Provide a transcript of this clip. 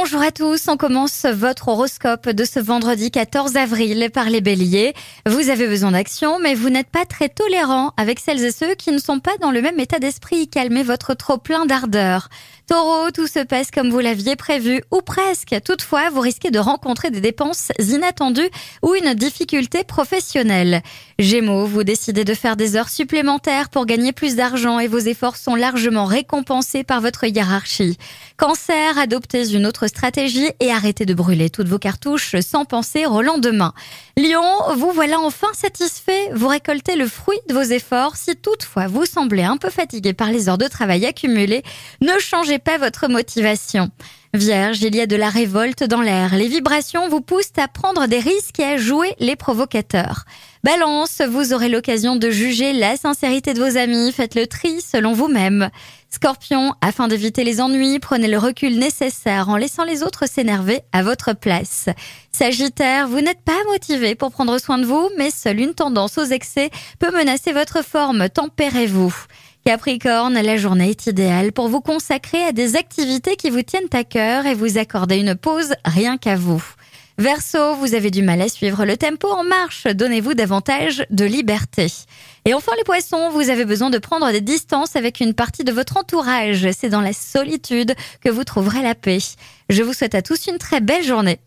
Bonjour à tous, on commence votre horoscope de ce vendredi 14 avril par les béliers. Vous avez besoin d'action, mais vous n'êtes pas très tolérant avec celles et ceux qui ne sont pas dans le même état d'esprit. Calmez votre trop plein d'ardeur. Taureau, tout se passe comme vous l'aviez prévu, ou presque. Toutefois, vous risquez de rencontrer des dépenses inattendues ou une difficulté professionnelle. Gémeaux, vous décidez de faire des heures supplémentaires pour gagner plus d'argent et vos efforts sont largement récompensés par votre hiérarchie. Cancer, adoptez une autre stratégie et arrêtez de brûler toutes vos cartouches sans penser au lendemain. Lion, vous voilà enfin satisfait. Vous récoltez le fruit de vos efforts. Si toutefois vous semblez un peu fatigué par les heures de travail accumulées, ne changez pas votre motivation. Vierge, il y a de la révolte dans l'air. Les vibrations vous poussent à prendre des risques et à jouer les provocateurs. Balance, vous aurez l'occasion de juger la sincérité de vos amis. Faites le tri selon vous-même. Scorpion, afin d'éviter les ennuis, prenez le recul nécessaire en laissant les autres s'énerver à votre place. Sagittaire, vous n'êtes pas motivé pour prendre soin de vous, mais seule une tendance aux excès peut menacer votre forme. Tempérez-vous. Capricorne, la journée est idéale pour vous consacrer à des activités qui vous tiennent à cœur et vous accorder une pause rien qu'à vous. Verseau, vous avez du mal à suivre le tempo en marche, donnez-vous davantage de liberté. Et enfin les poissons, vous avez besoin de prendre des distances avec une partie de votre entourage, c'est dans la solitude que vous trouverez la paix. Je vous souhaite à tous une très belle journée.